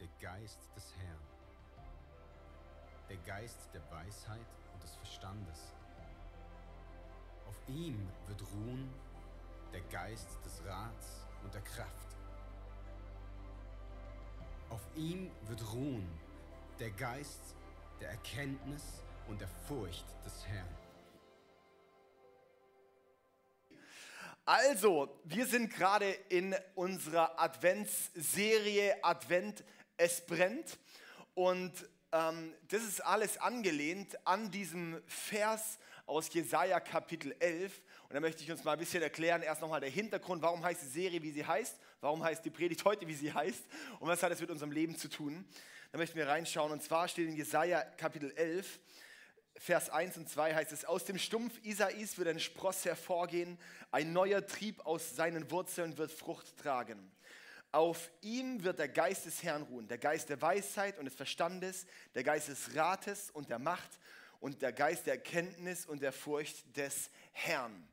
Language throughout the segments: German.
der Geist des Herrn, der Geist der Weisheit und des Verstandes. Auf ihm wird ruhen der Geist des Rats und der Kraft. Auf ihm wird ruhen der Geist der Erkenntnis und der Furcht des Herrn. Also, wir sind gerade in unserer Adventsserie Advent, es brennt. Und ähm, das ist alles angelehnt an diesem Vers aus Jesaja Kapitel 11. Und da möchte ich uns mal ein bisschen erklären, erst nochmal der Hintergrund, warum heißt die Serie, wie sie heißt, warum heißt die Predigt heute, wie sie heißt und was hat es mit unserem Leben zu tun. Da möchten wir reinschauen. Und zwar steht in Jesaja Kapitel 11, Vers 1 und 2 heißt es, aus dem Stumpf Isais wird ein Spross hervorgehen, ein neuer Trieb aus seinen Wurzeln wird Frucht tragen. Auf ihm wird der Geist des Herrn ruhen, der Geist der Weisheit und des Verstandes, der Geist des Rates und der Macht und der Geist der Erkenntnis und der Furcht des Herrn.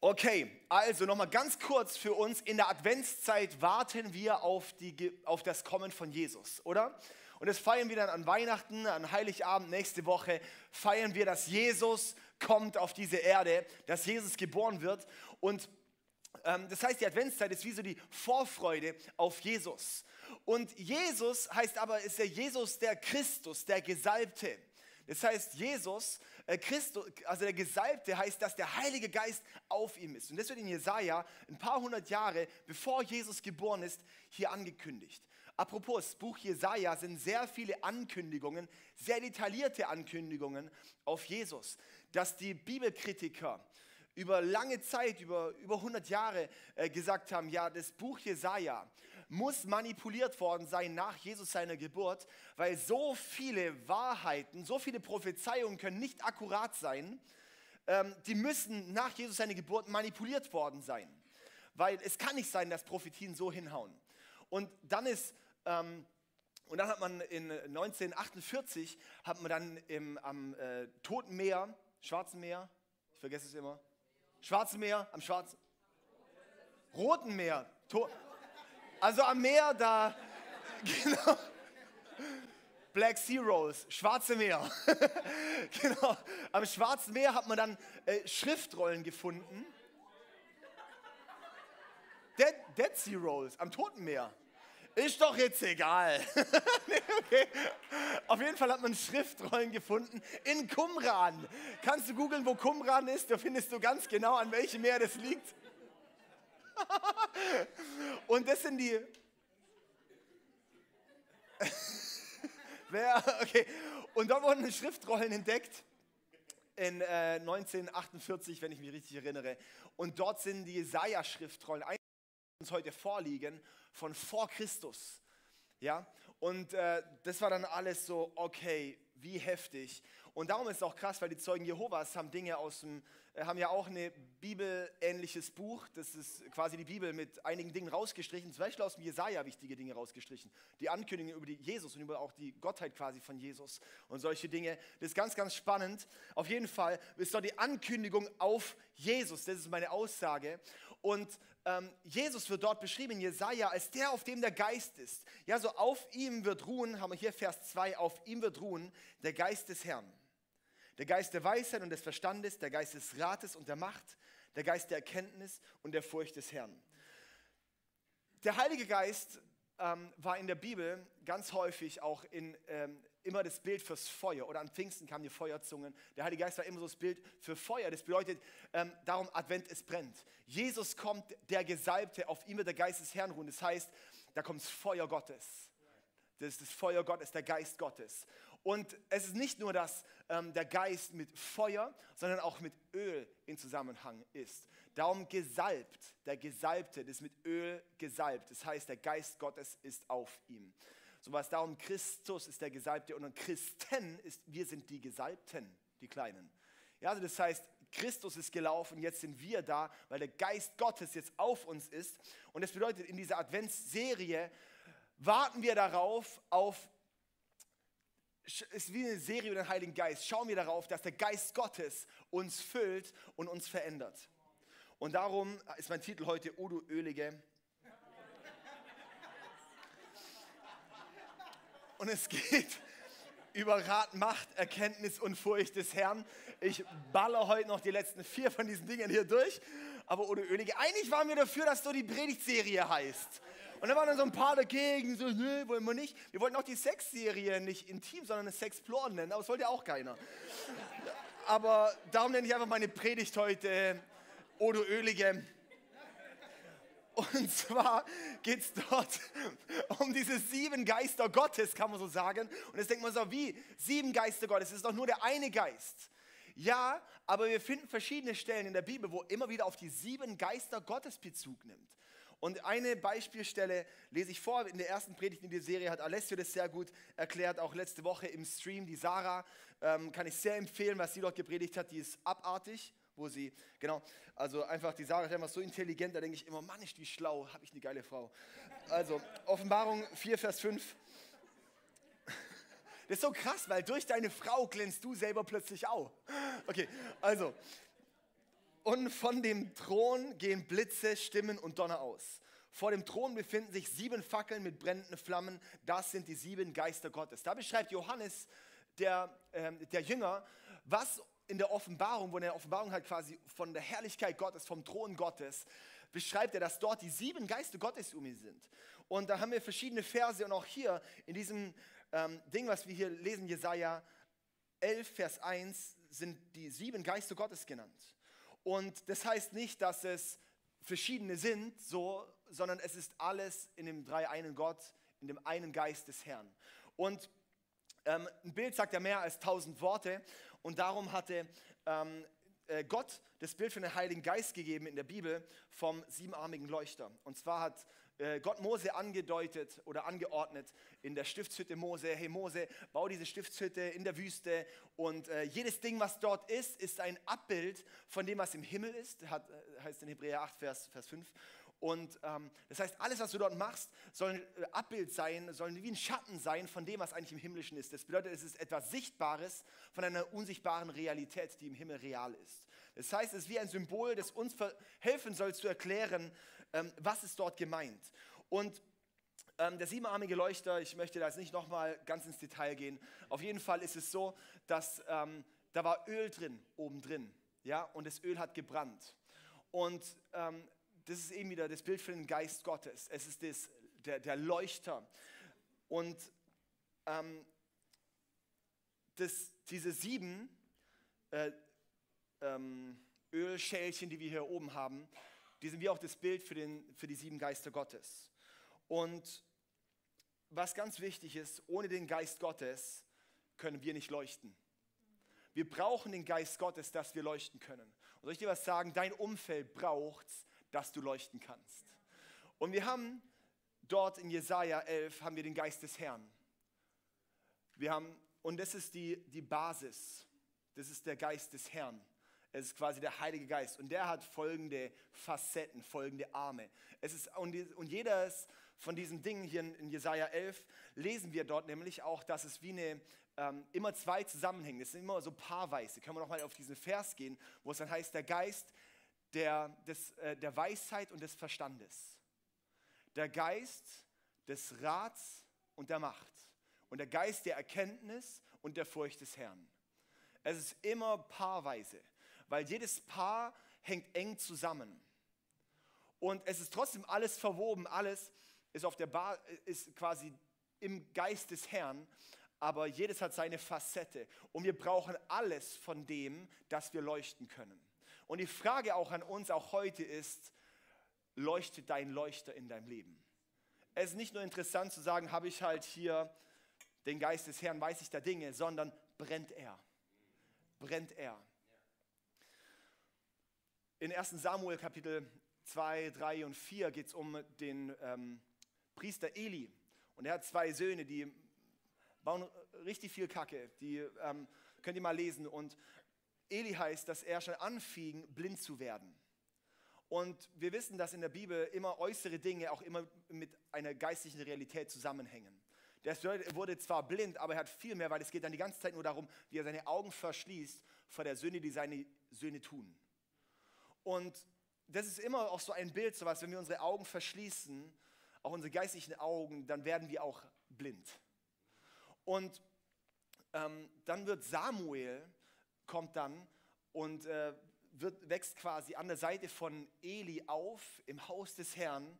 Okay, also nochmal ganz kurz für uns. In der Adventszeit warten wir auf, die, auf das Kommen von Jesus, oder? Und das feiern wir dann an Weihnachten, an Heiligabend, nächste Woche feiern wir, dass Jesus kommt auf diese Erde, dass Jesus geboren wird. Und das heißt, die Adventszeit ist wie so die Vorfreude auf Jesus. Und Jesus heißt aber, ist der Jesus der Christus, der Gesalbte. Das heißt, Jesus, äh, Christus, also der Gesalbte heißt, dass der Heilige Geist auf ihm ist. Und das wird in Jesaja ein paar hundert Jahre bevor Jesus geboren ist, hier angekündigt. Apropos, Buch Jesaja sind sehr viele Ankündigungen, sehr detaillierte Ankündigungen auf Jesus, dass die Bibelkritiker über lange Zeit, über, über 100 Jahre äh, gesagt haben, ja, das Buch Jesaja muss manipuliert worden sein nach Jesus seiner Geburt, weil so viele Wahrheiten, so viele Prophezeiungen können nicht akkurat sein, ähm, die müssen nach Jesus seiner Geburt manipuliert worden sein. Weil es kann nicht sein, dass Prophetien so hinhauen. Und dann ist ähm, und dann hat man in 1948 hat man dann im, am äh, Toten Meer, Schwarzen Meer, ich vergesse es immer, Schwarzen Meer, am Schwarzen, Roten Meer, to also am Meer da, genau, Black Sea Rose, Schwarze Meer, genau, am Schwarzen Meer hat man dann äh, Schriftrollen gefunden. Dead, Dead Sea Rolls, am Toten Meer. Ist doch jetzt egal. nee, okay. Auf jeden Fall hat man Schriftrollen gefunden in Qumran. Kannst du googeln, wo Qumran ist? Da findest du ganz genau, an welchem Meer das liegt. Und das sind die. Wer? Okay. Und dort wurden Schriftrollen entdeckt in äh, 1948, wenn ich mich richtig erinnere. Und dort sind die Jesaja-Schriftrollen uns heute vorliegen von vor Christus. Ja, und äh, das war dann alles so, okay, wie heftig. Und darum ist es auch krass, weil die Zeugen Jehovas haben Dinge aus dem äh, haben ja auch ein bibelähnliches Buch. Das ist quasi die Bibel mit einigen Dingen rausgestrichen. Zum Beispiel aus dem Jesaja wichtige Dinge rausgestrichen. Die Ankündigung über die Jesus und über auch die Gottheit quasi von Jesus und solche Dinge. Das ist ganz, ganz spannend. Auf jeden Fall ist dort die Ankündigung auf Jesus. Das ist meine Aussage. Und ähm, Jesus wird dort beschrieben in Jesaja als der, auf dem der Geist ist. Ja, so auf ihm wird ruhen, haben wir hier Vers 2, auf ihm wird ruhen der Geist des Herrn. Der Geist der Weisheit und des Verstandes, der Geist des Rates und der Macht, der Geist der Erkenntnis und der Furcht des Herrn. Der Heilige Geist ähm, war in der Bibel ganz häufig auch in, ähm, immer das Bild fürs Feuer. Oder an Pfingsten kamen die Feuerzungen. Der Heilige Geist war immer so das Bild für Feuer. Das bedeutet ähm, darum, Advent, es brennt. Jesus kommt, der Gesalbte, auf ihm wird der Geist des Herrn ruhen. Das heißt, da kommt das Feuer Gottes. Das ist das Feuer Gottes, der Geist Gottes. Und es ist nicht nur, dass ähm, der Geist mit Feuer, sondern auch mit Öl in Zusammenhang ist. Darum gesalbt, der Gesalbte, das ist mit Öl gesalbt. Das heißt, der Geist Gottes ist auf ihm. So was darum, Christus ist der Gesalbte und Christen ist, wir sind die Gesalbten, die Kleinen. Ja, also das heißt, Christus ist gelaufen, jetzt sind wir da, weil der Geist Gottes jetzt auf uns ist. Und das bedeutet, in dieser Adventsserie warten wir darauf, auf ist wie eine Serie über den Heiligen Geist. Schauen wir darauf, dass der Geist Gottes uns füllt und uns verändert. Und darum ist mein Titel heute Odo Ölige. und es geht über Rat, Macht, Erkenntnis und Furcht des Herrn. Ich baller heute noch die letzten vier von diesen Dingen hier durch. Aber ohne Ölige. Eigentlich waren wir dafür, dass so die Predigtserie heißt. Und dann waren dann so ein paar dagegen, so, nö, wollen wir nicht. Wir wollten auch die Sexserie nicht intim, sondern eine Sexploren nennen, aber das wollte ja auch keiner. Aber darum nenne ich einfach meine Predigt heute Odo Ölige. Und zwar geht es dort um diese sieben Geister Gottes, kann man so sagen. Und jetzt denkt man so, wie? Sieben Geister Gottes, es ist doch nur der eine Geist. Ja, aber wir finden verschiedene Stellen in der Bibel, wo immer wieder auf die sieben Geister Gottes Bezug nimmt. Und eine Beispielstelle lese ich vor. In der ersten Predigt in der Serie hat Alessio das sehr gut erklärt, auch letzte Woche im Stream. Die Sarah ähm, kann ich sehr empfehlen, was sie dort gepredigt hat. Die ist abartig wo sie, genau, also einfach, die Sarah ist einfach so intelligent, da denke ich immer, Mann, ist die schlau, habe ich eine geile Frau. Also, Offenbarung 4, Vers 5. Das ist so krass, weil durch deine Frau glänzt du selber plötzlich auch. Okay, also, und von dem Thron gehen Blitze, Stimmen und Donner aus. Vor dem Thron befinden sich sieben Fackeln mit brennenden Flammen. Das sind die sieben Geister Gottes. Da beschreibt Johannes, der, äh, der Jünger, was in der Offenbarung, wo in der Offenbarung halt quasi von der Herrlichkeit Gottes, vom Thron Gottes, beschreibt er, dass dort die sieben Geister Gottes um ihn sind. Und da haben wir verschiedene Verse und auch hier in diesem ähm, Ding, was wir hier lesen, Jesaja 11, Vers 1, sind die sieben Geister Gottes genannt. Und das heißt nicht, dass es verschiedene sind, so, sondern es ist alles in dem drei einen Gott, in dem einen Geist des Herrn. Und ähm, ein Bild sagt ja mehr als tausend Worte. Und darum hatte ähm, äh, Gott das Bild für den Heiligen Geist gegeben in der Bibel vom siebenarmigen Leuchter. Und zwar hat Gott Mose angedeutet oder angeordnet in der Stiftshütte Mose, hey Mose, bau diese Stiftshütte in der Wüste und äh, jedes Ding, was dort ist, ist ein Abbild von dem, was im Himmel ist, hat, äh, heißt in Hebräer 8, Vers, Vers 5. Und ähm, das heißt, alles, was du dort machst, soll ein äh, Abbild sein, soll wie ein Schatten sein von dem, was eigentlich im Himmlischen ist. Das bedeutet, es ist etwas Sichtbares von einer unsichtbaren Realität, die im Himmel real ist. Das heißt, es ist wie ein Symbol, das uns helfen soll zu erklären, ähm, was ist dort gemeint. Und ähm, der siebenarmige Leuchter, ich möchte da jetzt nicht nochmal ganz ins Detail gehen. Auf jeden Fall ist es so, dass ähm, da war Öl drin, oben drin. Ja, und das Öl hat gebrannt. Und ähm, das ist eben wieder das Bild für den Geist Gottes. Es ist das, der, der Leuchter. Und ähm, das, diese sieben äh, ähm, Ölschälchen, die wir hier oben haben, die sind wie auch das Bild für, den, für die sieben Geister Gottes. Und was ganz wichtig ist, ohne den Geist Gottes können wir nicht leuchten. Wir brauchen den Geist Gottes, dass wir leuchten können. Und soll ich dir was sagen? Dein Umfeld braucht es, dass du leuchten kannst. Und wir haben dort in Jesaja 11 haben wir den Geist des Herrn. Wir haben, und das ist die, die Basis. Das ist der Geist des Herrn. Es ist quasi der Heilige Geist. Und der hat folgende Facetten, folgende Arme. Es ist, und, und jedes von diesen Dingen hier in, in Jesaja 11 lesen wir dort nämlich auch, dass es wie eine, ähm, immer zwei zusammenhängen. Das sind immer so paarweise. Können wir noch mal auf diesen Vers gehen, wo es dann heißt, der Geist der, des, äh, der Weisheit und des Verstandes, der Geist des Rats und der Macht und der Geist der Erkenntnis und der Furcht des Herrn. Es ist immer paarweise, weil jedes Paar hängt eng zusammen. Und es ist trotzdem alles verwoben, alles ist, auf der Bar, ist quasi im Geist des Herrn, aber jedes hat seine Facette. Und wir brauchen alles von dem, dass wir leuchten können. Und die Frage auch an uns, auch heute ist, leuchtet dein Leuchter in deinem Leben? Es ist nicht nur interessant zu sagen, habe ich halt hier den Geist des Herrn, weiß ich da Dinge, sondern brennt er. Brennt er. In 1 Samuel Kapitel 2, 3 und 4 geht es um den ähm, Priester Eli. Und er hat zwei Söhne, die bauen richtig viel Kacke. Die ähm, könnt ihr mal lesen. Und Eli heißt, dass er schon anfing, blind zu werden. Und wir wissen, dass in der Bibel immer äußere Dinge auch immer mit einer geistlichen Realität zusammenhängen. Der wurde zwar blind, aber er hat viel mehr, weil es geht dann die ganze Zeit nur darum, wie er seine Augen verschließt vor der Sünde, die seine Söhne tun. Und das ist immer auch so ein Bild, so was, wenn wir unsere Augen verschließen, auch unsere geistlichen Augen, dann werden wir auch blind. Und ähm, dann wird Samuel, kommt dann und äh, wird, wächst quasi an der Seite von Eli auf im Haus des Herrn.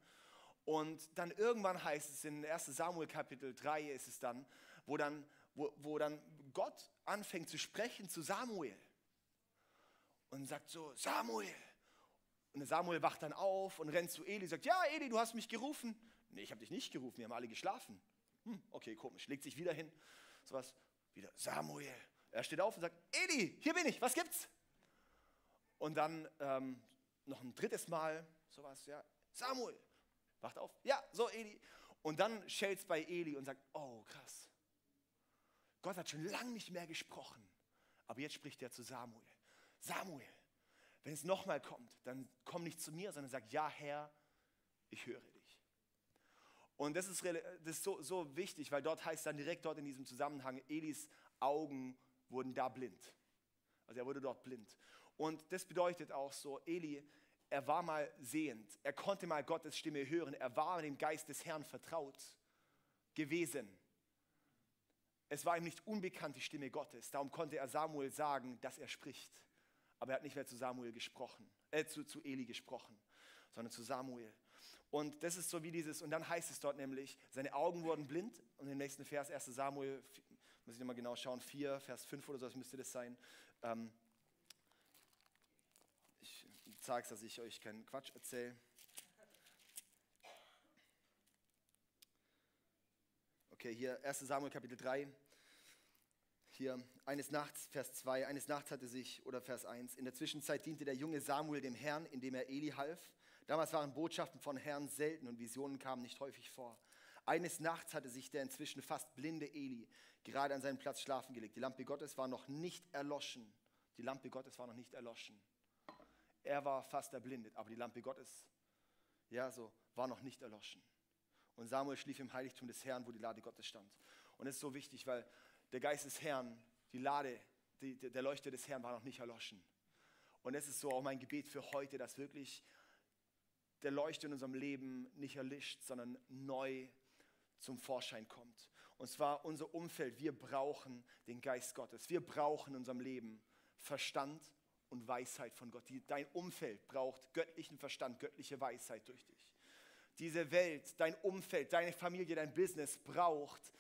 Und dann irgendwann heißt es in 1 Samuel Kapitel 3 ist es dann, wo dann, wo, wo dann Gott anfängt zu sprechen zu Samuel und sagt so, Samuel. Und Samuel wacht dann auf und rennt zu Eli und sagt, ja Eli, du hast mich gerufen. Nee, ich habe dich nicht gerufen, wir haben alle geschlafen. Hm, okay, komisch, legt sich wieder hin. Sowas, wieder Samuel. Er steht auf und sagt, Eli, hier bin ich, was gibt's? Und dann ähm, noch ein drittes Mal, sowas, ja, Samuel, wacht auf, ja, so Eli. Und dann schellt bei Eli und sagt, oh krass, Gott hat schon lange nicht mehr gesprochen, aber jetzt spricht er zu Samuel. Samuel, wenn es nochmal kommt, dann komm nicht zu mir, sondern sag, ja Herr, ich höre dich. Und das ist, das ist so, so wichtig, weil dort heißt dann direkt dort in diesem Zusammenhang, Elis Augen wurden da blind. Also er wurde dort blind. Und das bedeutet auch so, Eli, er war mal sehend, er konnte mal Gottes Stimme hören, er war dem Geist des Herrn vertraut gewesen. Es war ihm nicht unbekannt die Stimme Gottes, darum konnte er Samuel sagen, dass er spricht. Aber er hat nicht mehr zu Samuel gesprochen, äh, zu, zu Eli gesprochen, sondern zu Samuel. Und das ist so wie dieses, und dann heißt es dort nämlich, seine Augen wurden blind. Und im nächsten Vers, 1 Samuel, muss ich nochmal genau schauen, 4, Vers 5 oder so, das müsste das sein. Ähm, ich sage es, dass ich euch keinen Quatsch erzähle. Okay, hier 1 Samuel Kapitel 3. Hier, eines Nachts, Vers 2, eines Nachts hatte sich, oder Vers 1, in der Zwischenzeit diente der junge Samuel dem Herrn, indem er Eli half. Damals waren Botschaften von Herrn selten und Visionen kamen nicht häufig vor. Eines Nachts hatte sich der inzwischen fast blinde Eli gerade an seinen Platz schlafen gelegt. Die Lampe Gottes war noch nicht erloschen. Die Lampe Gottes war noch nicht erloschen. Er war fast erblindet, aber die Lampe Gottes, ja, so, war noch nicht erloschen. Und Samuel schlief im Heiligtum des Herrn, wo die Lade Gottes stand. Und es ist so wichtig, weil der Geist des Herrn, die Lade, die, der Leuchter des Herrn war noch nicht erloschen. Und es ist so auch mein Gebet für heute, dass wirklich der Leuchter in unserem Leben nicht erlischt, sondern neu zum Vorschein kommt. Und zwar unser Umfeld. Wir brauchen den Geist Gottes. Wir brauchen in unserem Leben Verstand und Weisheit von Gott. Dein Umfeld braucht göttlichen Verstand, göttliche Weisheit durch dich. Diese Welt, dein Umfeld, deine Familie, dein Business braucht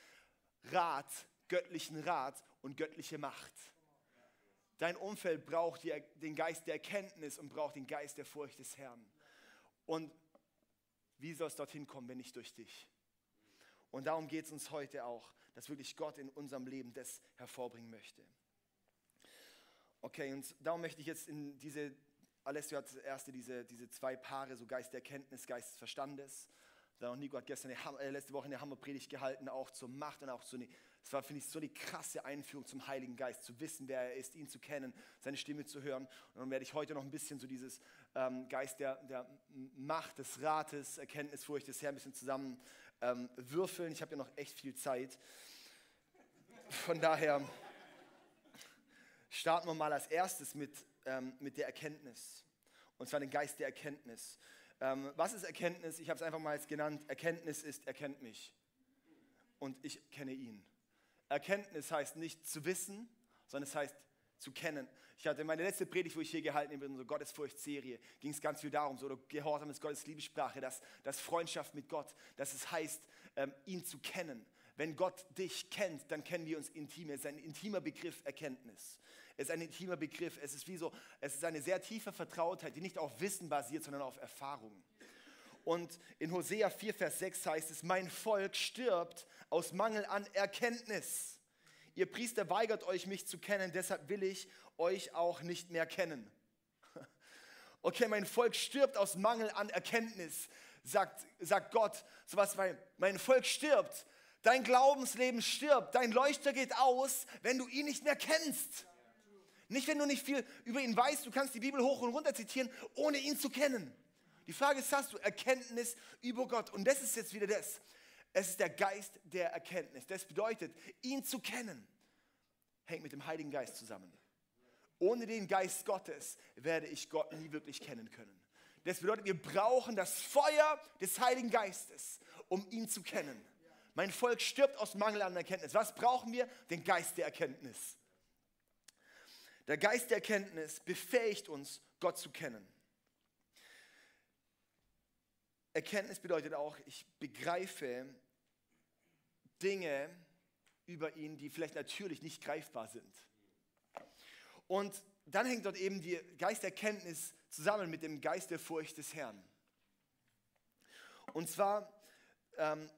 Rat, göttlichen Rat und göttliche Macht. Dein Umfeld braucht den Geist der Erkenntnis und braucht den Geist der Furcht des Herrn. Und wie soll es dorthin kommen, wenn nicht durch dich? Und darum geht es uns heute auch, dass wirklich Gott in unserem Leben das hervorbringen möchte. Okay, und darum möchte ich jetzt in diese, Alessio hat das erste, diese, diese zwei Paare, so Geist der Erkenntnis, Geist des Verstandes. Dann auch Nico hat gestern eine, äh, letzte Woche eine Hammerpredigt gehalten, auch zur Macht und auch so es war, finde ich, so eine krasse Einführung zum Heiligen Geist, zu wissen, wer er ist, ihn zu kennen, seine Stimme zu hören. Und dann werde ich heute noch ein bisschen so dieses ähm, Geist der, der Macht, des Rates, Erkenntnis, Furcht des Herrn ein bisschen zusammen ähm, würfeln. Ich habe ja noch echt viel Zeit. Von daher starten wir mal als erstes mit, ähm, mit der Erkenntnis. Und zwar den Geist der Erkenntnis. Ähm, was ist Erkenntnis? Ich habe es einfach mal jetzt genannt. Erkenntnis ist, er kennt mich. Und ich kenne ihn. Erkenntnis heißt nicht zu wissen, sondern es heißt zu kennen. Ich hatte meine letzte Predigt, wo ich hier gehalten habe, in unserer Gottesfurcht-Serie, ging es ganz viel darum, so, Gehorsam ist Gottes Liebessprache, dass, dass Freundschaft mit Gott, dass es heißt, ähm, ihn zu kennen. Wenn Gott dich kennt, dann kennen wir uns intim. Es ist ein intimer Begriff Erkenntnis. Es ist ein intimer Begriff. Es ist wie so, es ist eine sehr tiefe Vertrautheit, die nicht auf Wissen basiert, sondern auf Erfahrung. Und in Hosea 4, Vers 6 heißt es, mein Volk stirbt aus Mangel an Erkenntnis. Ihr Priester weigert euch, mich zu kennen, deshalb will ich euch auch nicht mehr kennen. Okay, mein Volk stirbt aus Mangel an Erkenntnis, sagt, sagt Gott. Sowas, weil mein Volk stirbt. Dein Glaubensleben stirbt. Dein Leuchter geht aus, wenn du ihn nicht mehr kennst. Nicht, wenn du nicht viel über ihn weißt. Du kannst die Bibel hoch und runter zitieren, ohne ihn zu kennen. Die Frage ist, hast du Erkenntnis über Gott? Und das ist jetzt wieder das. Es ist der Geist der Erkenntnis. Das bedeutet, ihn zu kennen, hängt mit dem Heiligen Geist zusammen. Ohne den Geist Gottes werde ich Gott nie wirklich kennen können. Das bedeutet, wir brauchen das Feuer des Heiligen Geistes, um ihn zu kennen. mein Volk stirbt aus Mangel an Erkenntnis. Was brauchen wir? Den Geist der Erkenntnis. Der Geist der Erkenntnis befähigt uns, Gott zu kennen. Erkenntnis bedeutet auch, ich begreife Dinge über ihn, die vielleicht natürlich nicht greifbar sind. Und dann hängt dort eben die Geist der Erkenntnis zusammen mit dem Geist der Furcht des Herrn. Und zwar, ähm,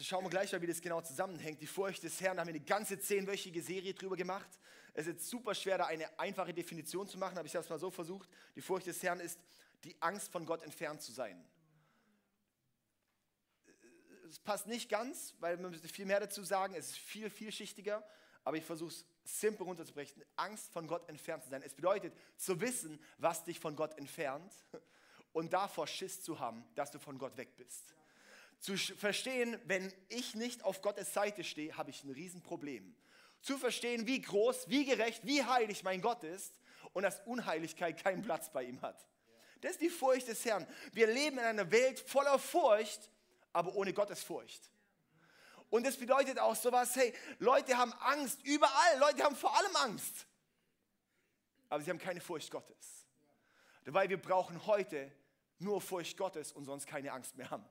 schauen wir gleich mal, wie das genau zusammenhängt. Die Furcht des Herrn, da haben wir eine ganze zehnwöchige Serie drüber gemacht. Es ist super schwer, da eine einfache Definition zu machen, aber ich habe es mal so versucht. Die Furcht des Herrn ist die Angst von Gott entfernt zu sein. Es passt nicht ganz, weil man müsste viel mehr dazu sagen. Es ist viel, vielschichtiger, aber ich versuche es simpel runterzubrechen. Angst von Gott entfernt zu sein. Es bedeutet zu wissen, was dich von Gott entfernt und davor Schiss zu haben, dass du von Gott weg bist. Zu verstehen, wenn ich nicht auf Gottes Seite stehe, habe ich ein Riesenproblem. Zu verstehen, wie groß, wie gerecht, wie heilig mein Gott ist und dass Unheiligkeit keinen Platz bei ihm hat. Das ist die Furcht des Herrn. Wir leben in einer Welt voller Furcht, aber ohne Gottes Furcht. Und das bedeutet auch sowas, hey, Leute haben Angst, überall, Leute haben vor allem Angst. Aber sie haben keine Furcht Gottes. Weil wir brauchen heute nur Furcht Gottes und sonst keine Angst mehr haben.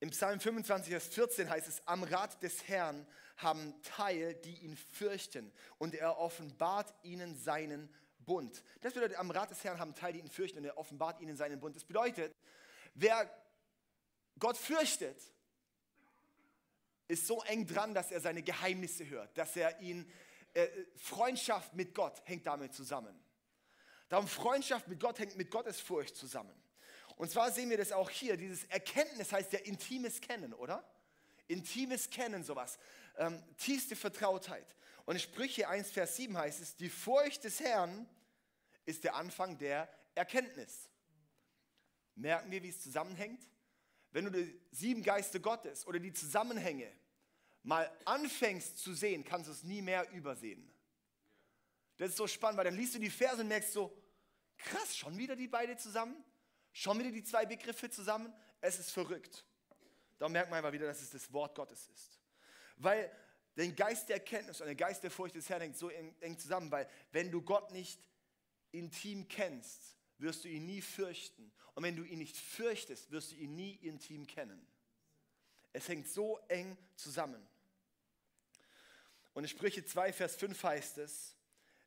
Im Psalm 25, Vers 14 heißt es, am Rat des Herrn haben Teil, die ihn fürchten und er offenbart ihnen seinen Bund. Das bedeutet, am Rat des Herrn haben Teil, die ihn fürchten und er offenbart ihnen seinen Bund. Das bedeutet, wer Gott fürchtet, ist so eng dran, dass er seine Geheimnisse hört, dass er ihn, äh, Freundschaft mit Gott hängt damit zusammen. Darum Freundschaft mit Gott hängt mit Gottesfurcht zusammen. Und zwar sehen wir das auch hier. Dieses Erkenntnis heißt ja intimes Kennen, oder? Intimes Kennen, sowas. Ähm, tiefste Vertrautheit. Und in Sprüche 1, Vers 7 heißt es, die Furcht des Herrn ist der Anfang der Erkenntnis. Merken wir, wie es zusammenhängt? Wenn du die sieben Geister Gottes oder die Zusammenhänge mal anfängst zu sehen, kannst du es nie mehr übersehen. Das ist so spannend, weil dann liest du die Verse und merkst so, krass, schon wieder die beiden zusammen? Schon wieder die zwei Begriffe zusammen? Es ist verrückt. Da merkt man einfach wieder, dass es das Wort Gottes ist. Weil der Geist der Erkenntnis und der Geist der Furcht des Herrn hängt so eng zusammen, weil wenn du Gott nicht intim kennst, wirst du ihn nie fürchten. Und wenn du ihn nicht fürchtest, wirst du ihn nie intim kennen. Es hängt so eng zusammen. Und in Sprüche 2, Vers 5 heißt es,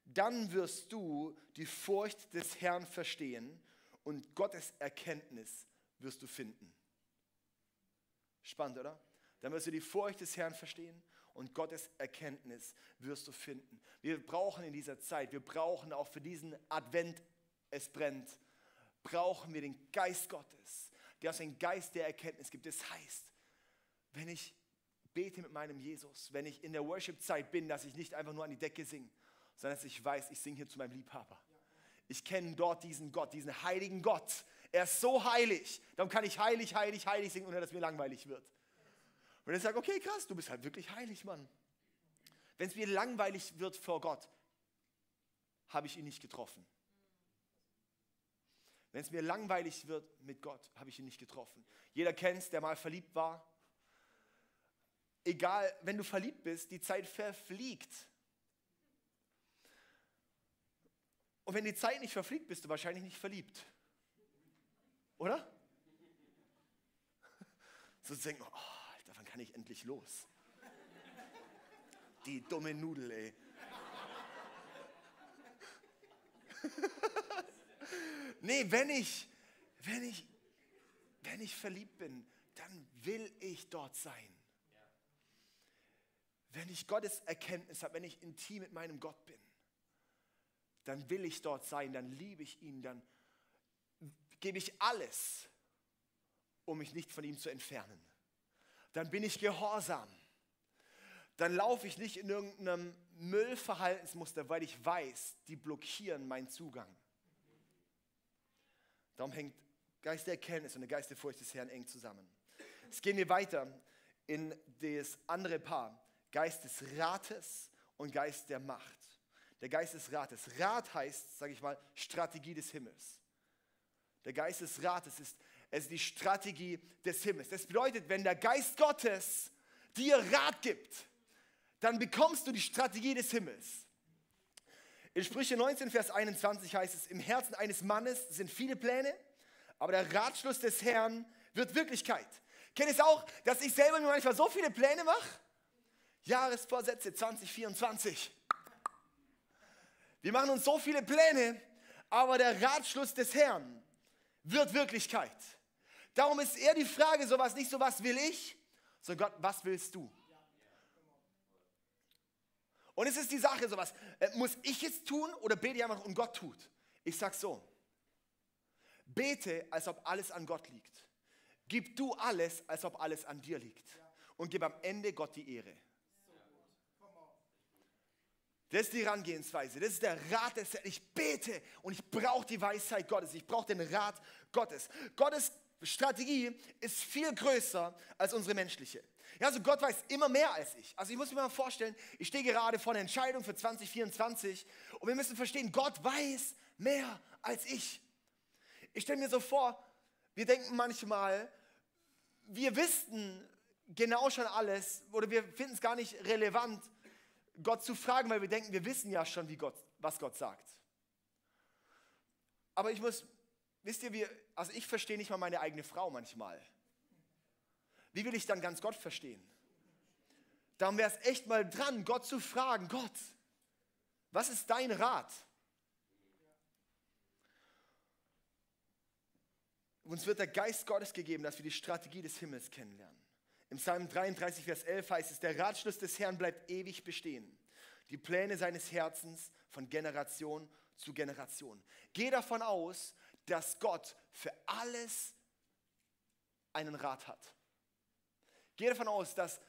dann wirst du die Furcht des Herrn verstehen und Gottes Erkenntnis wirst du finden. Spannend, oder? Dann wirst du die Furcht des Herrn verstehen und Gottes Erkenntnis wirst du finden. Wir brauchen in dieser Zeit, wir brauchen auch für diesen Advent, es brennt, brauchen wir den Geist Gottes, der uns einen Geist der Erkenntnis gibt. Das heißt, wenn ich bete mit meinem Jesus, wenn ich in der Worship-Zeit bin, dass ich nicht einfach nur an die Decke singe, sondern dass ich weiß, ich singe hier zu meinem Liebhaber. Ich kenne dort diesen Gott, diesen heiligen Gott. Er ist so heilig. Darum kann ich heilig, heilig, heilig singen, ohne dass mir langweilig wird. Und ich sage, okay, krass, du bist halt wirklich heilig, Mann. Wenn es mir langweilig wird vor Gott, habe ich ihn nicht getroffen. Wenn es mir langweilig wird mit Gott, habe ich ihn nicht getroffen. Jeder kennt es, der mal verliebt war. Egal, wenn du verliebt bist, die Zeit verfliegt. Und wenn die Zeit nicht verfliegt, bist du wahrscheinlich nicht verliebt. Oder? So denken, oh, wann kann ich endlich los? Die dumme Nudel, ey. Nee, wenn ich, wenn ich, wenn ich verliebt bin, dann will ich dort sein. Wenn ich Gottes Erkenntnis habe, wenn ich intim mit meinem Gott bin dann will ich dort sein, dann liebe ich ihn, dann gebe ich alles, um mich nicht von ihm zu entfernen. Dann bin ich gehorsam. Dann laufe ich nicht in irgendeinem Müllverhaltensmuster, weil ich weiß, die blockieren meinen Zugang. Darum hängt Geist der Erkenntnis und der Geist der Furcht des Herrn eng zusammen. Jetzt gehen wir weiter in das andere Paar, Geist des Rates und Geist der Macht der Geist des Rates. Rat heißt, sage ich mal, Strategie des Himmels. Der Geist des Rates ist ist die Strategie des Himmels. Das bedeutet, wenn der Geist Gottes dir Rat gibt, dann bekommst du die Strategie des Himmels. In Sprüche 19, Vers 21 heißt es, im Herzen eines Mannes sind viele Pläne, aber der Ratschluss des Herrn wird Wirklichkeit. Kennt es auch, dass ich selber mir manchmal so viele Pläne mache? Jahresvorsätze 2024. Wir machen uns so viele Pläne, aber der Ratschluss des Herrn wird Wirklichkeit. Darum ist eher die Frage sowas, nicht so was will ich, sondern Gott, was willst du? Und es ist die Sache sowas, äh, muss ich es tun oder bete einfach und Gott tut? Ich sag so, bete, als ob alles an Gott liegt. Gib du alles, als ob alles an dir liegt. Und gib am Ende Gott die Ehre. Das ist die Herangehensweise. Das ist der Rat des Herrn. Ich bete und ich brauche die Weisheit Gottes. Ich brauche den Rat Gottes. Gottes Strategie ist viel größer als unsere menschliche. Ja, also Gott weiß immer mehr als ich. Also ich muss mir mal vorstellen, ich stehe gerade vor einer Entscheidung für 2024 und wir müssen verstehen, Gott weiß mehr als ich. Ich stelle mir so vor, wir denken manchmal, wir wüssten genau schon alles oder wir finden es gar nicht relevant, Gott zu fragen, weil wir denken, wir wissen ja schon, wie Gott, was Gott sagt. Aber ich muss, wisst ihr, wir, also ich verstehe nicht mal meine eigene Frau manchmal. Wie will ich dann ganz Gott verstehen? Darum wäre es echt mal dran, Gott zu fragen, Gott, was ist dein Rat? Uns wird der Geist Gottes gegeben, dass wir die Strategie des Himmels kennenlernen. Im Psalm 33, Vers 11 heißt es, der Ratschluss des Herrn bleibt ewig bestehen. Die Pläne seines Herzens von Generation zu Generation. Geh davon aus, dass Gott für alles einen Rat hat. Geh davon aus, dass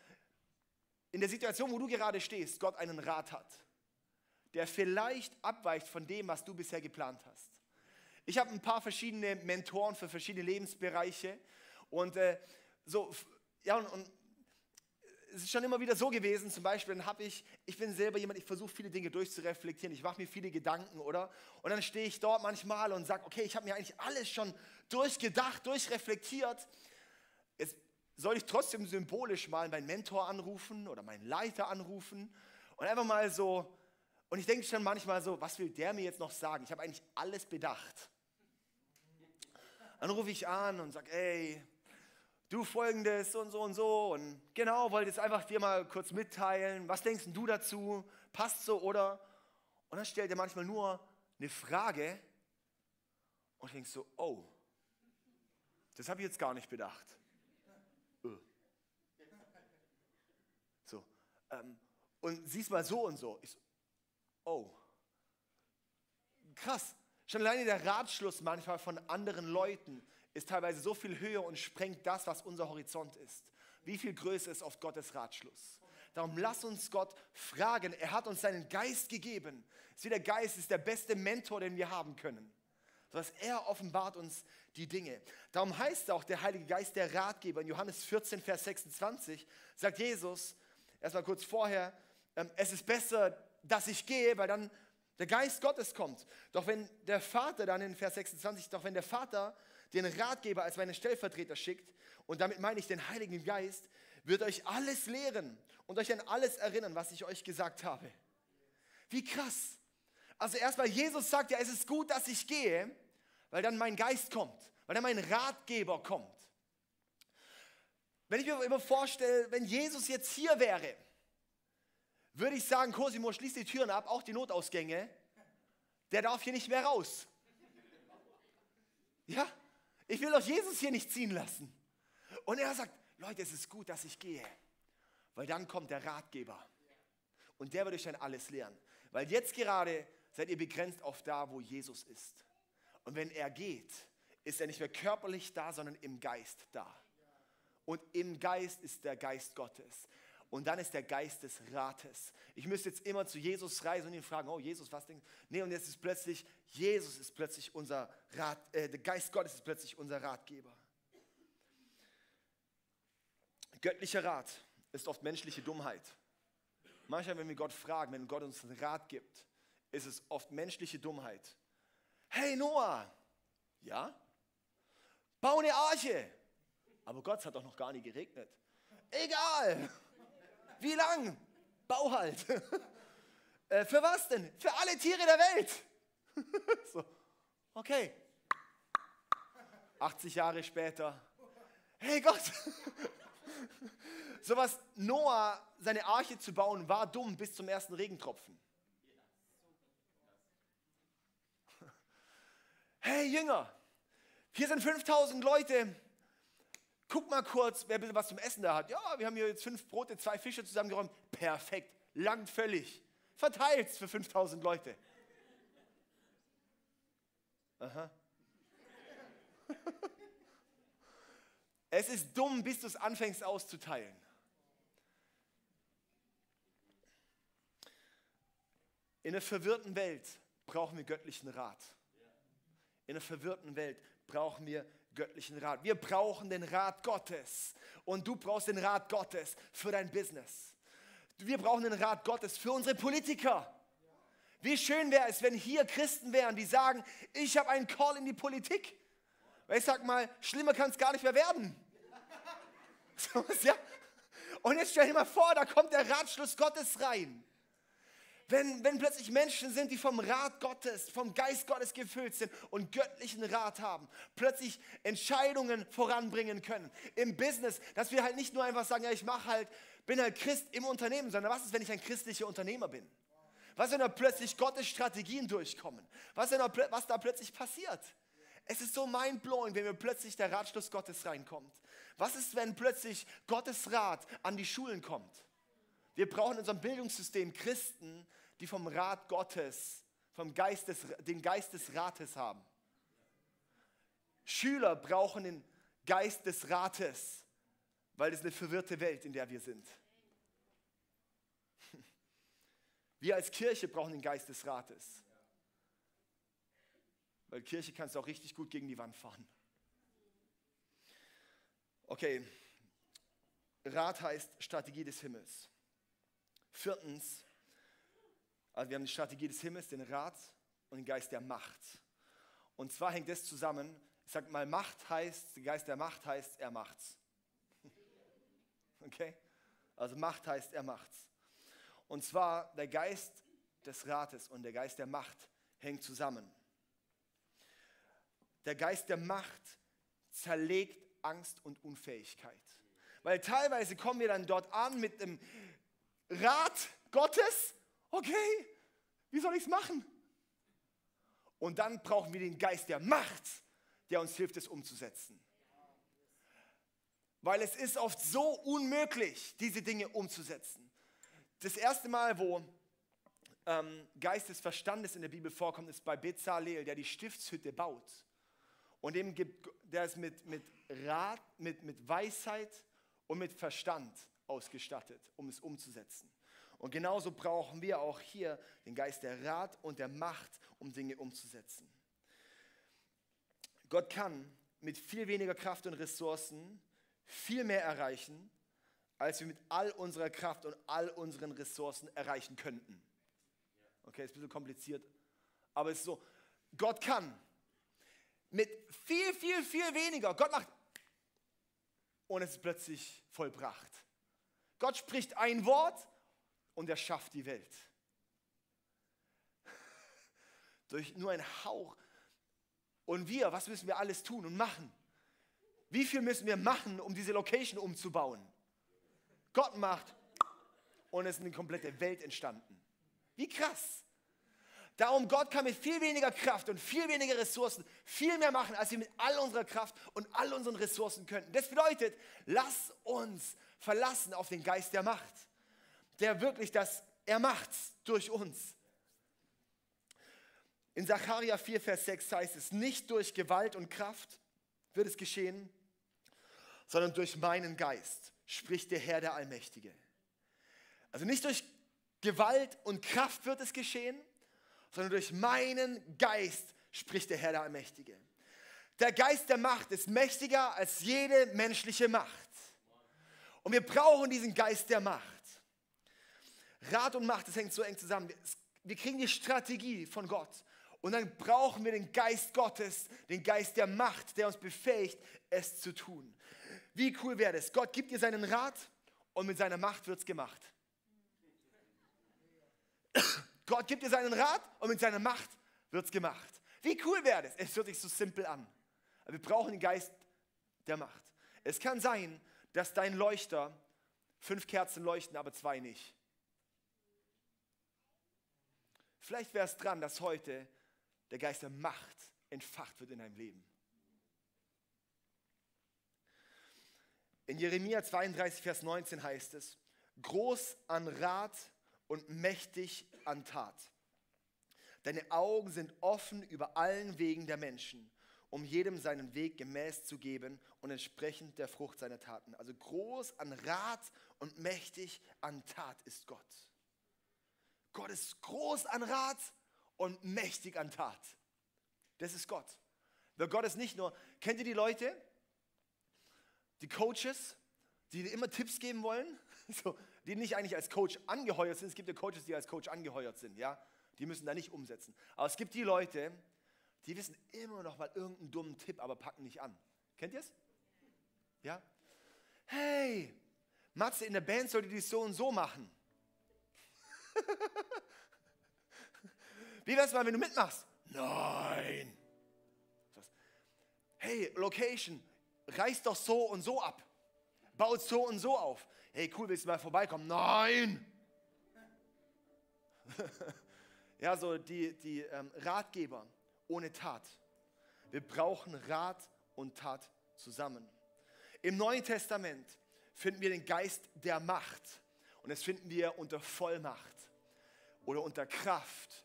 in der Situation, wo du gerade stehst, Gott einen Rat hat, der vielleicht abweicht von dem, was du bisher geplant hast. Ich habe ein paar verschiedene Mentoren für verschiedene Lebensbereiche und äh, so ja, und, und es ist schon immer wieder so gewesen, zum Beispiel, dann habe ich, ich bin selber jemand, ich versuche viele Dinge durchzureflektieren, ich mache mir viele Gedanken, oder? Und dann stehe ich dort manchmal und sage, okay, ich habe mir eigentlich alles schon durchgedacht, durchreflektiert. Jetzt soll ich trotzdem symbolisch mal meinen Mentor anrufen oder meinen Leiter anrufen und einfach mal so, und ich denke schon manchmal so, was will der mir jetzt noch sagen? Ich habe eigentlich alles bedacht. Dann rufe ich an und sage, ey, du folgendes und so und so und genau, wollte jetzt einfach dir mal kurz mitteilen, was denkst du dazu, passt so oder? Und dann stellt er manchmal nur eine Frage und denke so, oh, das habe ich jetzt gar nicht bedacht. Äh. So, ähm, und siehst mal so und so. Ich so, oh, krass. Schon alleine der Ratschluss manchmal von anderen Leuten ist teilweise so viel höher und sprengt das, was unser Horizont ist. Wie viel größer ist oft Gottes Ratschluss? Darum lass uns Gott fragen. Er hat uns seinen Geist gegeben. Es der Geist ist der beste Mentor, den wir haben können. Sodass er offenbart uns die Dinge. Darum heißt auch der Heilige Geist der Ratgeber. In Johannes 14, Vers 26 sagt Jesus, erstmal kurz vorher, ähm, es ist besser, dass ich gehe, weil dann der Geist Gottes kommt. Doch wenn der Vater, dann in Vers 26, doch wenn der Vater den Ratgeber als meinen Stellvertreter schickt, und damit meine ich den Heiligen Geist, wird euch alles lehren und euch an alles erinnern, was ich euch gesagt habe. Wie krass. Also erstmal, Jesus sagt ja, es ist gut, dass ich gehe, weil dann mein Geist kommt, weil dann mein Ratgeber kommt. Wenn ich mir immer vorstelle, wenn Jesus jetzt hier wäre, würde ich sagen, Cosimo, schließ die Türen ab, auch die Notausgänge. Der darf hier nicht mehr raus. Ja, ich will doch Jesus hier nicht ziehen lassen. Und er sagt, Leute, es ist gut, dass ich gehe, weil dann kommt der Ratgeber. Und der wird euch dann alles lehren. Weil jetzt gerade seid ihr begrenzt auf da, wo Jesus ist. Und wenn er geht, ist er nicht mehr körperlich da, sondern im Geist da. Und im Geist ist der Geist Gottes. Und dann ist der Geist des Rates. Ich müsste jetzt immer zu Jesus reisen und ihn fragen, oh Jesus, was denkst du? Nee, und jetzt ist plötzlich, Jesus ist plötzlich unser Rat, äh, der Geist Gottes ist plötzlich unser Ratgeber. Göttlicher Rat ist oft menschliche Dummheit. Manchmal, wenn wir Gott fragen, wenn Gott uns einen Rat gibt, ist es oft menschliche Dummheit. Hey Noah, ja? bau eine Arche. Aber Gott hat doch noch gar nicht geregnet. Egal. Wie lang? Bau halt. äh, für was denn? Für alle Tiere der Welt. so. Okay. 80 Jahre später. Hey Gott. so was Noah, seine Arche zu bauen, war dumm bis zum ersten Regentropfen. Hey Jünger, hier sind 5000 Leute. Guck mal kurz, wer was zum Essen da hat. Ja, wir haben hier jetzt fünf Brote, zwei Fische zusammengeräumt. Perfekt, langt völlig. Verteilt für 5000 Leute. Aha. es ist dumm, bis du es anfängst auszuteilen. In einer verwirrten Welt brauchen wir göttlichen Rat. In einer verwirrten Welt brauchen wir göttlichen Rat. Wir brauchen den Rat Gottes. Und du brauchst den Rat Gottes für dein Business. Wir brauchen den Rat Gottes für unsere Politiker. Wie schön wäre es, wenn hier Christen wären, die sagen, ich habe einen Call in die Politik. Weil ich sag mal, schlimmer kann es gar nicht mehr werden. Und jetzt stell dir mal vor, da kommt der Ratschluss Gottes rein. Wenn, wenn plötzlich Menschen sind, die vom Rat Gottes, vom Geist Gottes gefüllt sind und göttlichen Rat haben, plötzlich Entscheidungen voranbringen können im Business, dass wir halt nicht nur einfach sagen, ja, ich mache halt, bin halt Christ im Unternehmen, sondern was ist, wenn ich ein christlicher Unternehmer bin? Was, wenn da plötzlich Gottes Strategien durchkommen? Was, wenn da, was da plötzlich passiert? Es ist so mindblowing, wenn mir plötzlich der Ratschluss Gottes reinkommt. Was ist, wenn plötzlich Gottes Rat an die Schulen kommt? Wir brauchen in unserem Bildungssystem Christen, die vom Rat Gottes, vom Geist des, den Geist des Rates haben. Schüler brauchen den Geist des Rates, weil es eine verwirrte Welt, in der wir sind. Wir als Kirche brauchen den Geist des Rates. Weil Kirche kannst du auch richtig gut gegen die Wand fahren. Okay, Rat heißt Strategie des Himmels. Viertens, also wir haben die Strategie des Himmels, den Rat und den Geist der Macht. Und zwar hängt das zusammen, ich sage mal, Macht heißt, der Geist der Macht heißt, er macht's. Okay? Also Macht heißt, er macht's. Und zwar der Geist des Rates und der Geist der Macht hängt zusammen. Der Geist der Macht zerlegt Angst und Unfähigkeit. Weil teilweise kommen wir dann dort an mit dem Rat Gottes okay, wie soll ich es machen? Und dann brauchen wir den Geist der Macht, der uns hilft, es umzusetzen. Weil es ist oft so unmöglich, diese Dinge umzusetzen. Das erste Mal, wo ähm, Geist des Verstandes in der Bibel vorkommt, ist bei Bezalel, der die Stiftshütte baut. Und dem gibt, der ist mit, mit Rat, mit, mit Weisheit und mit Verstand ausgestattet, um es umzusetzen. Und genauso brauchen wir auch hier den Geist der Rat und der Macht, um Dinge umzusetzen. Gott kann mit viel weniger Kraft und Ressourcen viel mehr erreichen, als wir mit all unserer Kraft und all unseren Ressourcen erreichen könnten. Okay, ist ein bisschen kompliziert, aber es ist so, Gott kann mit viel, viel, viel weniger, Gott macht und es ist plötzlich vollbracht. Gott spricht ein Wort und er schafft die Welt. Durch nur ein Hauch. Und wir, was müssen wir alles tun und machen? Wie viel müssen wir machen, um diese Location umzubauen? Gott macht und es ist eine komplette Welt entstanden. Wie krass. Darum, Gott kann mit viel weniger Kraft und viel weniger Ressourcen viel mehr machen, als wir mit all unserer Kraft und all unseren Ressourcen könnten. Das bedeutet, lass uns verlassen auf den Geist der Macht der wirklich das, er macht's durch uns. In Sacharja 4, Vers 6 heißt es, nicht durch Gewalt und Kraft wird es geschehen, sondern durch meinen Geist, spricht der Herr der Allmächtige. Also nicht durch Gewalt und Kraft wird es geschehen, sondern durch meinen Geist, spricht der Herr der Allmächtige. Der Geist der Macht ist mächtiger als jede menschliche Macht. Und wir brauchen diesen Geist der Macht. Rat und Macht, das hängt so eng zusammen. Wir kriegen die Strategie von Gott Und dann brauchen wir den Geist Gottes, den Geist der Macht, der uns befähigt, es zu tun. Wie cool wäre das? Gott gibt dir seinen Rat und mit seiner Macht wird es gemacht. Gott gibt dir seinen Rat und mit seiner Macht wird es gemacht. Wie cool wäre das? Es hört sich so simpel an. Aber wir brauchen den Geist der Macht. Es kann sein, dass dein Leuchter fünf Kerzen leuchten, aber zwei nicht. Vielleicht wäre es dran, dass heute der Geist der Macht entfacht wird in deinem Leben. In Jeremia 32, Vers 19 heißt es, groß an Rat und mächtig an Tat. Deine Augen sind offen über allen Wegen der Menschen, um jedem seinen Weg gemäß zu geben und entsprechend der Frucht seiner Taten. Also groß an Rat und mächtig an Tat ist Gott. Gott ist groß an Rat und mächtig an Tat. Das ist Gott. Weil Gott ist nicht nur, kennt ihr die Leute, die Coaches, die dir immer Tipps geben wollen, so, die nicht eigentlich als Coach angeheuert sind. Es gibt ja Coaches, die als Coach angeheuert sind, ja. Die müssen da nicht umsetzen. Aber es gibt die Leute, die wissen immer noch mal irgendeinen dummen Tipp, aber packen nicht an. Kennt ihr es? Ja? Hey, Matze, in der Band sollte die so und so machen. Wie wär's mal, wenn du mitmachst? Nein. Hey, Location, reiß doch so und so ab. Baut so und so auf. Hey, cool, willst du mal vorbeikommen? Nein. ja, so die, die ähm, Ratgeber ohne Tat. Wir brauchen Rat und Tat zusammen. Im Neuen Testament finden wir den Geist der Macht. Und das finden wir unter Vollmacht oder unter Kraft.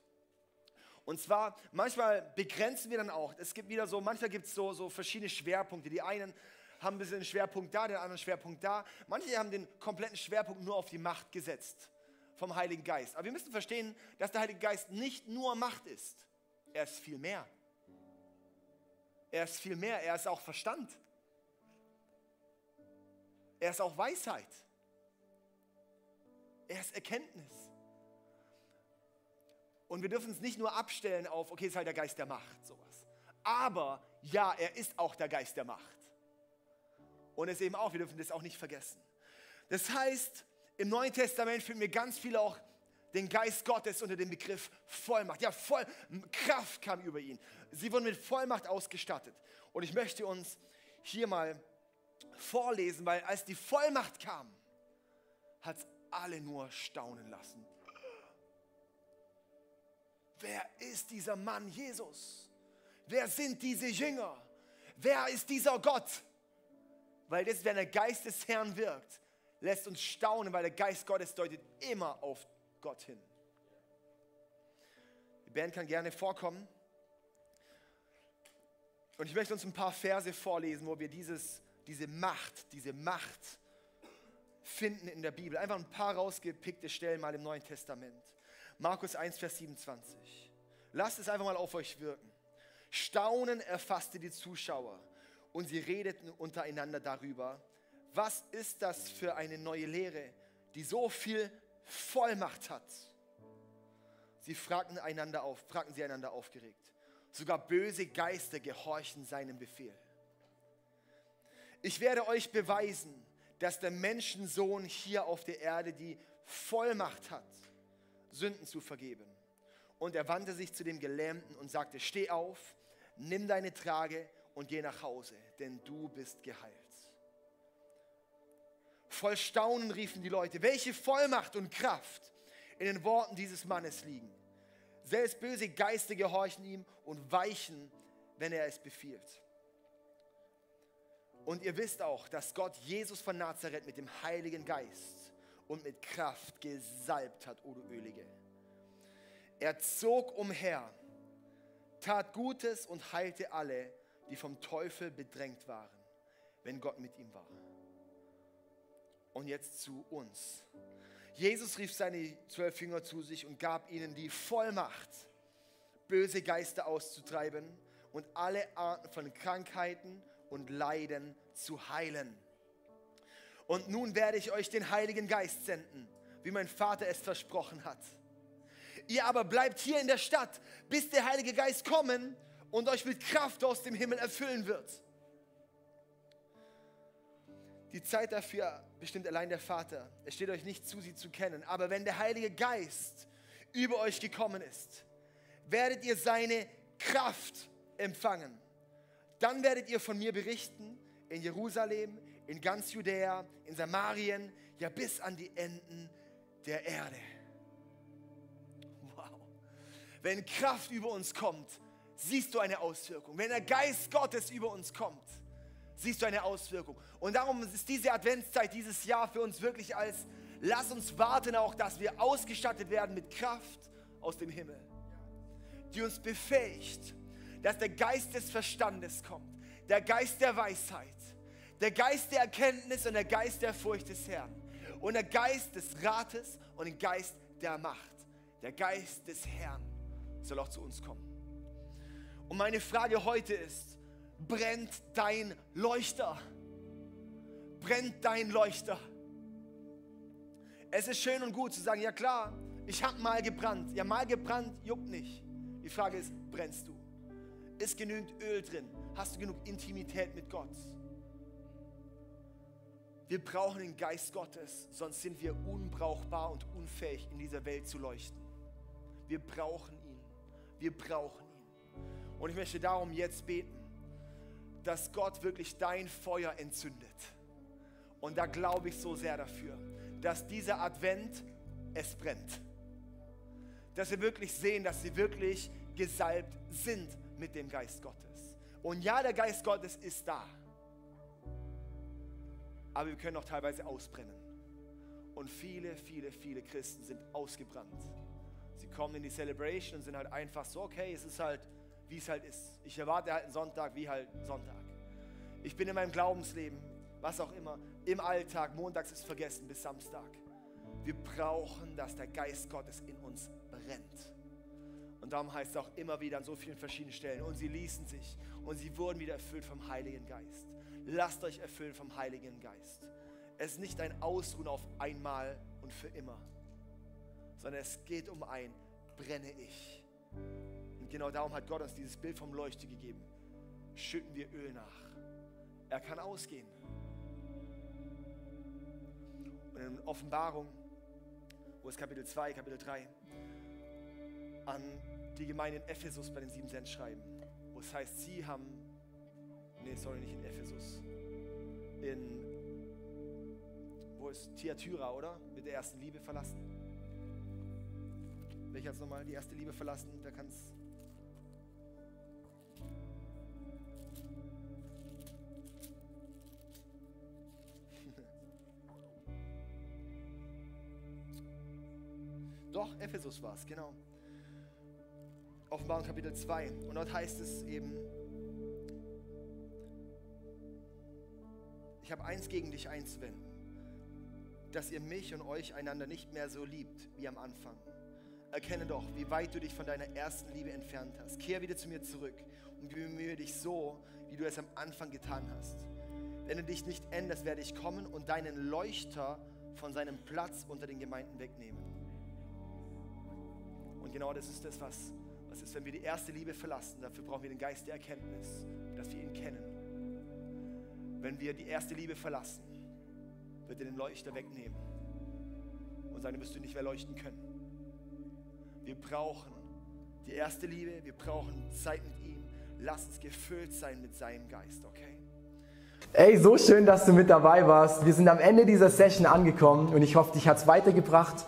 Und zwar, manchmal begrenzen wir dann auch. Es gibt wieder so, manchmal gibt es so, so verschiedene Schwerpunkte. Die einen haben ein bisschen einen Schwerpunkt da, den anderen Schwerpunkt da. Manche haben den kompletten Schwerpunkt nur auf die Macht gesetzt vom Heiligen Geist. Aber wir müssen verstehen, dass der Heilige Geist nicht nur Macht ist. Er ist viel mehr. Er ist viel mehr. Er ist auch Verstand. Er ist auch Weisheit. Er ist Erkenntnis. Und wir dürfen es nicht nur abstellen auf, okay, es ist halt der Geist der Macht, sowas. Aber ja, er ist auch der Geist der Macht. Und es eben auch, wir dürfen das auch nicht vergessen. Das heißt, im Neuen Testament finden wir ganz viele auch den Geist Gottes unter dem Begriff Vollmacht. Ja, voll Kraft kam über ihn. Sie wurden mit Vollmacht ausgestattet. Und ich möchte uns hier mal vorlesen, weil als die Vollmacht kam, hat es alle nur staunen lassen. Wer ist dieser Mann Jesus? Wer sind diese Jünger? Wer ist dieser Gott? Weil das, wenn der Geist des Herrn wirkt, lässt uns staunen, weil der Geist Gottes deutet immer auf Gott hin. Die Band kann gerne vorkommen. Und ich möchte uns ein paar Verse vorlesen, wo wir dieses, diese Macht, diese Macht finden in der Bibel. Einfach ein paar rausgepickte Stellen mal im Neuen Testament. Markus 1, Vers 27. Lasst es einfach mal auf euch wirken. Staunen erfasste die Zuschauer und sie redeten untereinander darüber, was ist das für eine neue Lehre, die so viel Vollmacht hat. Sie fragten einander auf, fragten sie einander aufgeregt. Sogar böse Geister gehorchen seinem Befehl. Ich werde euch beweisen, dass der Menschensohn hier auf der Erde die Vollmacht hat, Sünden zu vergeben. Und er wandte sich zu dem Gelähmten und sagte, steh auf, nimm deine Trage und geh nach Hause, denn du bist geheilt. Voll Staunen riefen die Leute, welche Vollmacht und Kraft in den Worten dieses Mannes liegen. Selbst böse Geister gehorchen ihm und weichen, wenn er es befiehlt. Und ihr wisst auch, dass Gott Jesus von Nazareth mit dem Heiligen Geist und mit Kraft gesalbt hat, oder Ölige. Er zog umher, tat Gutes und heilte alle, die vom Teufel bedrängt waren, wenn Gott mit ihm war und jetzt zu uns. Jesus rief seine zwölf Jünger zu sich und gab ihnen die Vollmacht, böse Geister auszutreiben und alle Arten von Krankheiten und Leiden zu heilen. Und nun werde ich euch den Heiligen Geist senden, wie mein Vater es versprochen hat. Ihr aber bleibt hier in der Stadt, bis der Heilige Geist kommen und euch mit Kraft aus dem Himmel erfüllen wird. Die Zeit dafür bestimmt allein der Vater. Es steht euch nicht zu, sie zu kennen. Aber wenn der Heilige Geist über euch gekommen ist, werdet ihr seine Kraft empfangen. Dann werdet ihr von mir berichten in Jerusalem, in ganz Judäa, in Samarien, ja bis an die Enden der Erde. Wow. Wenn Kraft über uns kommt, siehst du eine Auswirkung. Wenn der Geist Gottes über uns kommt, siehst du eine Auswirkung. Und darum ist diese Adventszeit dieses Jahr für uns wirklich als, lass uns warten auch, dass wir ausgestattet werden mit Kraft aus dem Himmel, die uns befähigt, dass der Geist des Verstandes kommt, der Geist der Weisheit, der Geist der Erkenntnis und der Geist der Furcht des Herrn und der Geist des Rates und der Geist der Macht. Der Geist des Herrn soll auch zu uns kommen. Und meine Frage heute ist, brennt dein Leuchter? Brennt dein Leuchter? Es ist schön und gut zu sagen, ja klar, ich habe mal gebrannt. Ja, mal gebrannt juckt nicht. Die Frage ist, brennst du? Ist genügend Öl drin? Hast du genug Intimität mit Gott? Wir brauchen den Geist Gottes, sonst sind wir unbrauchbar und unfähig, in dieser Welt zu leuchten. Wir brauchen ihn. Wir brauchen ihn. Und ich möchte darum jetzt beten, dass Gott wirklich dein Feuer entzündet. Und da glaube ich so sehr dafür, dass dieser Advent es brennt. Dass wir wirklich sehen, dass sie wirklich gesalbt sind mit dem Geist Gottes. Und ja, der Geist Gottes ist da aber wir können auch teilweise ausbrennen. Und viele, viele, viele Christen sind ausgebrannt. Sie kommen in die Celebration und sind halt einfach so, okay, es ist halt, wie es halt ist. Ich erwarte halt einen Sonntag wie halt Sonntag. Ich bin in meinem Glaubensleben, was auch immer, im Alltag, montags ist vergessen bis Samstag. Wir brauchen, dass der Geist Gottes in uns brennt. Und darum heißt es auch immer wieder an so vielen verschiedenen Stellen. Und sie ließen sich und sie wurden wieder erfüllt vom Heiligen Geist. Lasst euch erfüllen vom Heiligen Geist. Es ist nicht ein Ausruhen auf einmal und für immer, sondern es geht um ein brenne ich. Genau darum hat Gott uns dieses Bild vom Leuchte gegeben. Schütten wir Öl nach. Er kann ausgehen. Und in Offenbarung, wo es Kapitel 2, Kapitel 3, an die Gemeinde in Ephesus bei den sieben Cent schreiben, wo es heißt, sie haben nee, sorry, nicht in Ephesus. In, wo ist Thyatira, oder? Mit der ersten Liebe verlassen. Welcher hat nochmal die erste Liebe verlassen? Da kann es. Doch, Ephesus war es, genau. Offenbarung Kapitel 2. Und dort heißt es eben, ich habe eins gegen dich einzuwenden, dass ihr mich und euch einander nicht mehr so liebt wie am Anfang. Erkenne doch, wie weit du dich von deiner ersten Liebe entfernt hast. Kehr wieder zu mir zurück und bemühe dich so, wie du es am Anfang getan hast. Wenn du dich nicht änderst, werde ich kommen und deinen Leuchter von seinem Platz unter den Gemeinden wegnehmen. Genau das ist das, was, was ist, wenn wir die erste Liebe verlassen. Dafür brauchen wir den Geist der Erkenntnis, dass wir ihn kennen wenn wir die erste Liebe verlassen, wird er den Leuchter wegnehmen und sagen, wirst du nicht mehr leuchten können. Wir brauchen die erste Liebe, wir brauchen Zeit mit ihm. Lass uns gefüllt sein mit seinem Geist, okay? Ey, so schön, dass du mit dabei warst. Wir sind am Ende dieser Session angekommen und ich hoffe, dich hat es weitergebracht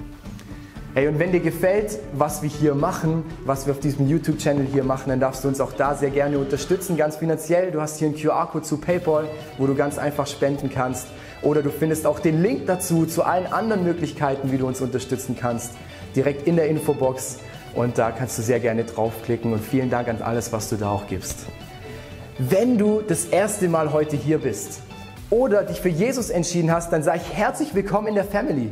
Hey, und wenn dir gefällt, was wir hier machen, was wir auf diesem YouTube-Channel hier machen, dann darfst du uns auch da sehr gerne unterstützen, ganz finanziell. Du hast hier einen QR-Code zu PayPal, wo du ganz einfach spenden kannst. Oder du findest auch den Link dazu, zu allen anderen Möglichkeiten, wie du uns unterstützen kannst, direkt in der Infobox. Und da kannst du sehr gerne draufklicken. Und vielen Dank an alles, was du da auch gibst. Wenn du das erste Mal heute hier bist oder dich für Jesus entschieden hast, dann sage ich herzlich willkommen in der Family.